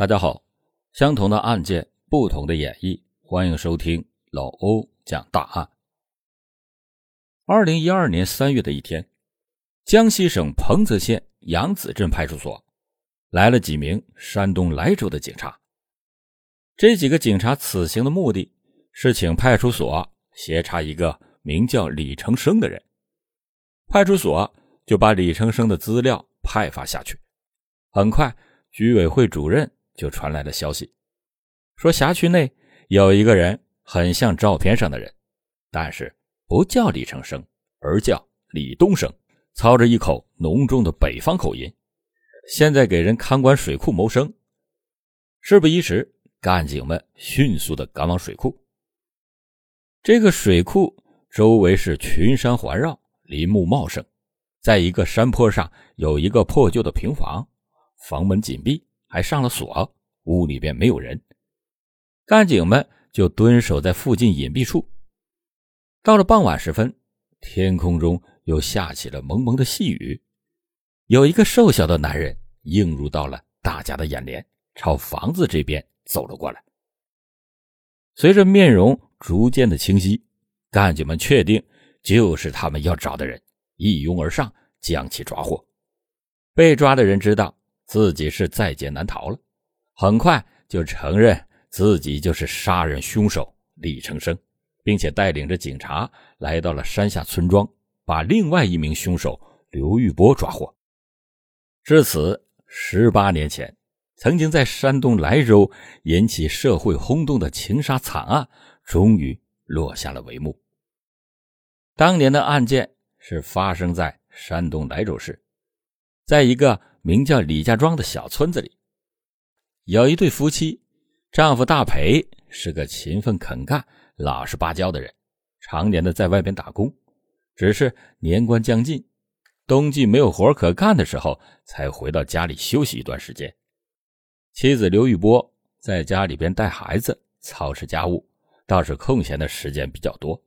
大家好，相同的案件，不同的演绎，欢迎收听老欧讲大案。二零一二年三月的一天，江西省彭泽县杨子镇派出所来了几名山东莱州的警察。这几个警察此行的目的是请派出所协查一个名叫李成生的人，派出所就把李成生的资料派发下去。很快，居委会主任。就传来了消息，说辖区内有一个人很像照片上的人，但是不叫李成生，而叫李东升，操着一口浓重的北方口音，现在给人看管水库谋生。事不宜迟，干警们迅速的赶往水库。这个水库周围是群山环绕，林木茂盛，在一个山坡上有一个破旧的平房，房门紧闭。还上了锁，屋里边没有人，干警们就蹲守在附近隐蔽处。到了傍晚时分，天空中又下起了蒙蒙的细雨，有一个瘦小的男人映入到了大家的眼帘，朝房子这边走了过来。随着面容逐渐的清晰，干警们确定就是他们要找的人，一拥而上将其抓获。被抓的人知道。自己是在劫难逃了，很快就承认自己就是杀人凶手李成生，并且带领着警察来到了山下村庄，把另外一名凶手刘玉波抓获。至此，十八年前曾经在山东莱州引起社会轰动的情杀惨案，终于落下了帷幕。当年的案件是发生在山东莱州市，在一个。名叫李家庄的小村子里，有一对夫妻，丈夫大培是个勤奋肯干、老实巴交的人，常年的在外边打工，只是年关将近，冬季没有活可干的时候，才回到家里休息一段时间。妻子刘玉波在家里边带孩子、操持家务，倒是空闲的时间比较多。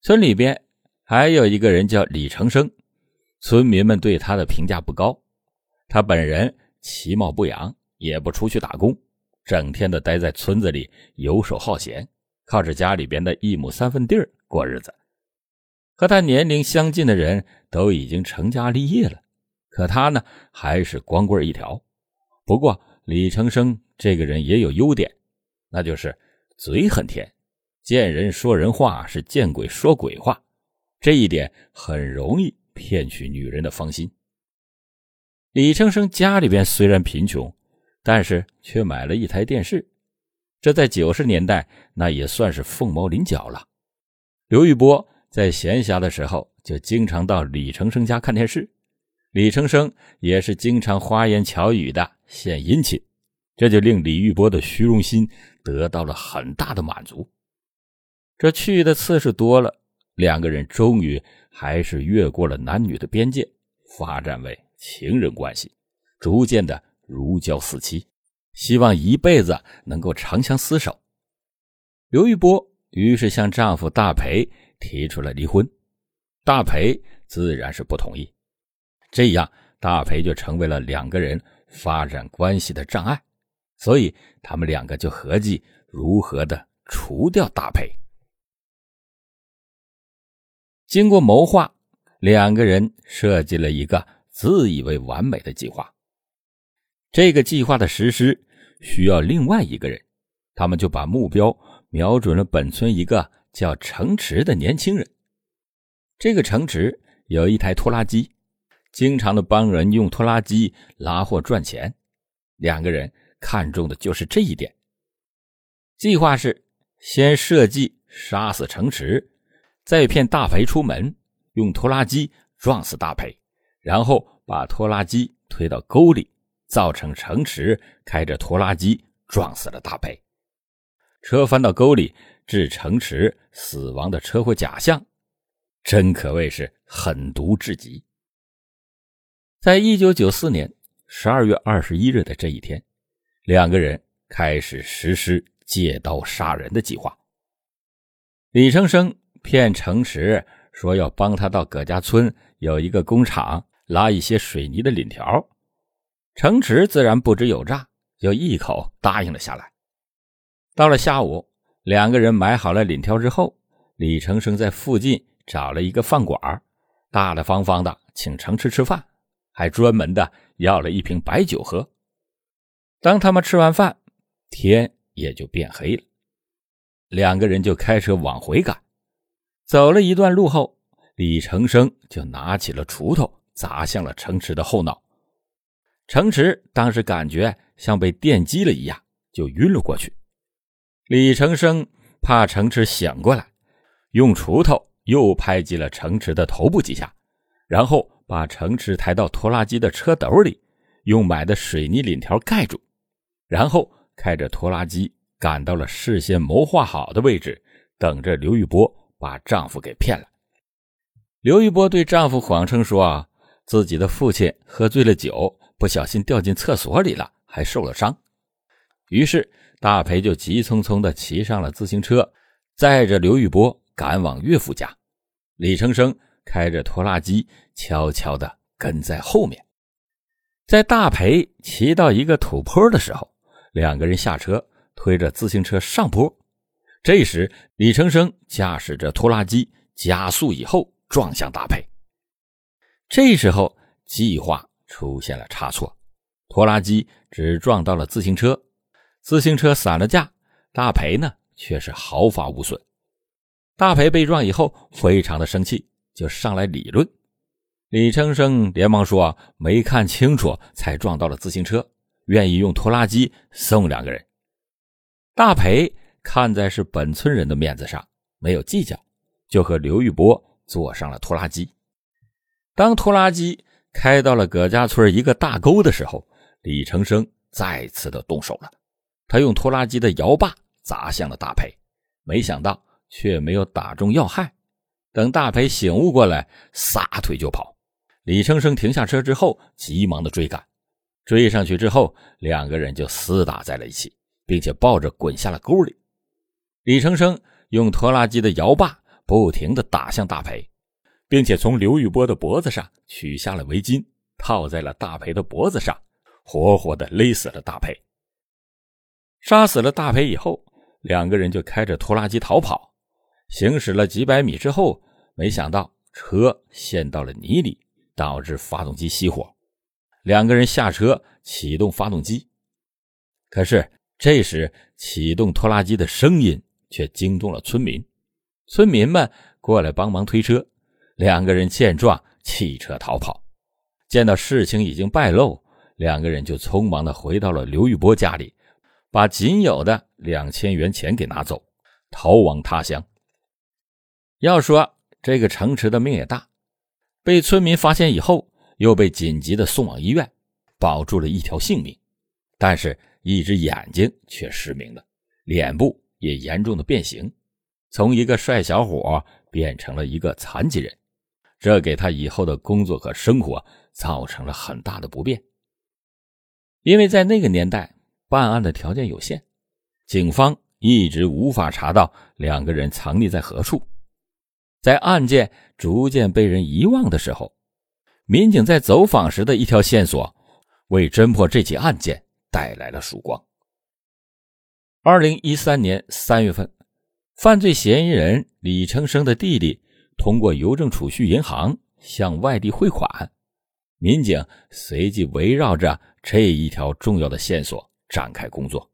村里边还有一个人叫李成生。村民们对他的评价不高，他本人其貌不扬，也不出去打工，整天的待在村子里游手好闲，靠着家里边的一亩三分地儿过日子。和他年龄相近的人都已经成家立业了，可他呢还是光棍一条。不过李成生这个人也有优点，那就是嘴很甜，见人说人话，是见鬼说鬼话，这一点很容易。骗取女人的芳心。李成生家里边虽然贫穷，但是却买了一台电视，这在九十年代那也算是凤毛麟角了。刘玉波在闲暇的时候就经常到李成生家看电视，李成生也是经常花言巧语的献殷勤，这就令李玉波的虚荣心得到了很大的满足。这去的次数多了，两个人终于。还是越过了男女的边界，发展为情人关系，逐渐的如胶似漆，希望一辈子能够长相厮守。刘玉波于是向丈夫大培提出了离婚，大培自然是不同意，这样大培就成为了两个人发展关系的障碍，所以他们两个就合计如何的除掉大培。经过谋划，两个人设计了一个自以为完美的计划。这个计划的实施需要另外一个人，他们就把目标瞄准了本村一个叫程池的年轻人。这个城池有一台拖拉机，经常的帮人用拖拉机拉货赚钱。两个人看中的就是这一点。计划是先设计杀死程池。再骗大培出门，用拖拉机撞死大培，然后把拖拉机推到沟里，造成城池开着拖拉机撞死了大培。车翻到沟里，致城池死亡的车祸假象，真可谓是狠毒至极。在一九九四年十二月二十一日的这一天，两个人开始实施借刀杀人的计划。李成生。骗程池说要帮他到葛家村有一个工厂拉一些水泥的领条，程池自然不知有诈，就一口答应了下来。到了下午，两个人买好了领条之后，李成生在附近找了一个饭馆，大大方方的请程池吃饭，还专门的要了一瓶白酒喝。当他们吃完饭，天也就变黑了，两个人就开车往回赶。走了一段路后，李成生就拿起了锄头砸向了程池的后脑。程池当时感觉像被电击了一样，就晕了过去。李成生怕程池醒过来，用锄头又拍击了程池的头部几下，然后把程池抬到拖拉机的车斗里，用买的水泥领条盖住。然后开着拖拉机赶到了事先谋划好的位置，等着刘玉波把丈夫给骗了。刘玉波对丈夫谎称说：“啊，自己的父亲喝醉了酒，不小心掉进厕所里了，还受了伤。”于是大培就急匆匆地骑上了自行车，载着刘玉波赶往岳父家。李成生开着拖拉机悄悄地跟在后面。在大培骑到一个土坡的时候，两个人下车，推着自行车上坡。这时，李成生驾驶着拖拉机加速以后撞向大培。这时候，计划出现了差错，拖拉机只撞到了自行车，自行车散了架，大培呢却是毫发无损。大培被撞以后，非常的生气，就上来理论。李成生连忙说：“没看清楚，才撞到了自行车。”愿意用拖拉机送两个人，大培看在是本村人的面子上，没有计较，就和刘玉波坐上了拖拉机。当拖拉机开到了葛家村一个大沟的时候，李成生再次的动手了，他用拖拉机的摇把砸向了大培，没想到却没有打中要害。等大培醒悟过来，撒腿就跑。李成生停下车之后，急忙的追赶。追上去之后，两个人就厮打在了一起，并且抱着滚下了沟里。李成生用拖拉机的摇把不停地打向大培，并且从刘玉波的脖子上取下了围巾，套在了大培的脖子上，活活地勒死了大培。杀死了大培以后，两个人就开着拖拉机逃跑。行驶了几百米之后，没想到车陷到了泥里，导致发动机熄火。两个人下车启动发动机，可是这时启动拖拉机的声音却惊动了村民。村民们过来帮忙推车，两个人见状弃车逃跑。见到事情已经败露，两个人就匆忙的回到了刘玉波家里，把仅有的两千元钱给拿走，逃亡他乡。要说这个城池的命也大，被村民发现以后。又被紧急的送往医院，保住了一条性命，但是，一只眼睛却失明了，脸部也严重的变形，从一个帅小伙变成了一个残疾人，这给他以后的工作和生活造成了很大的不便。因为在那个年代，办案的条件有限，警方一直无法查到两个人藏匿在何处，在案件逐渐被人遗忘的时候。民警在走访时的一条线索，为侦破这起案件带来了曙光。二零一三年三月份，犯罪嫌疑人李成生的弟弟通过邮政储蓄银行向外地汇款，民警随即围绕着这一条重要的线索展开工作。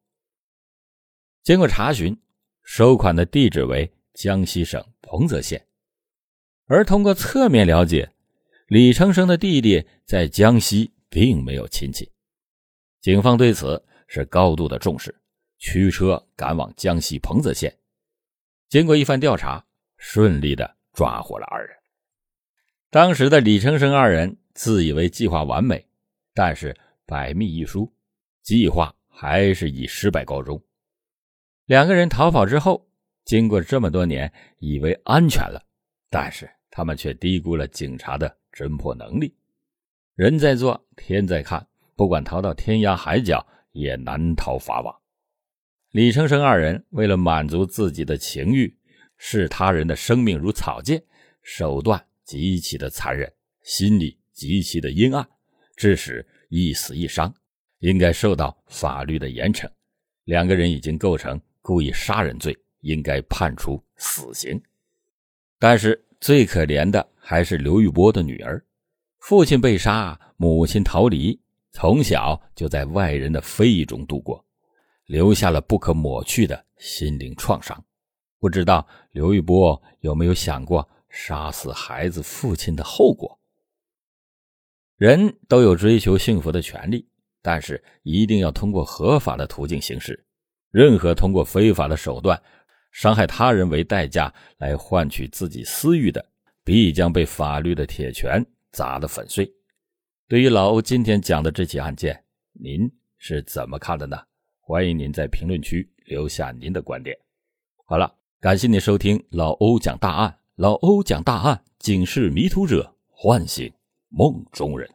经过查询，收款的地址为江西省彭泽县，而通过侧面了解。李成生的弟弟在江西并没有亲戚，警方对此是高度的重视，驱车赶往江西彭泽县。经过一番调查，顺利的抓获了二人。当时的李成生二人自以为计划完美，但是百密一疏，计划还是以失败告终。两个人逃跑之后，经过这么多年，以为安全了，但是他们却低估了警察的。侦破能力，人在做，天在看。不管逃到天涯海角，也难逃法网。李成生二人为了满足自己的情欲，视他人的生命如草芥，手段极其的残忍，心理极其的阴暗，致使一死一伤，应该受到法律的严惩。两个人已经构成故意杀人罪，应该判处死刑。但是最可怜的还是刘玉波的女儿，父亲被杀，母亲逃离，从小就在外人的非议中度过，留下了不可抹去的心灵创伤。不知道刘玉波有没有想过杀死孩子父亲的后果？人都有追求幸福的权利。但是一定要通过合法的途径行事，任何通过非法的手段伤害他人为代价来换取自己私欲的，必将被法律的铁拳砸得粉碎。对于老欧今天讲的这起案件，您是怎么看的呢？欢迎您在评论区留下您的观点。好了，感谢您收听老欧讲大案，老欧讲大案，警示迷途者，唤醒梦中人。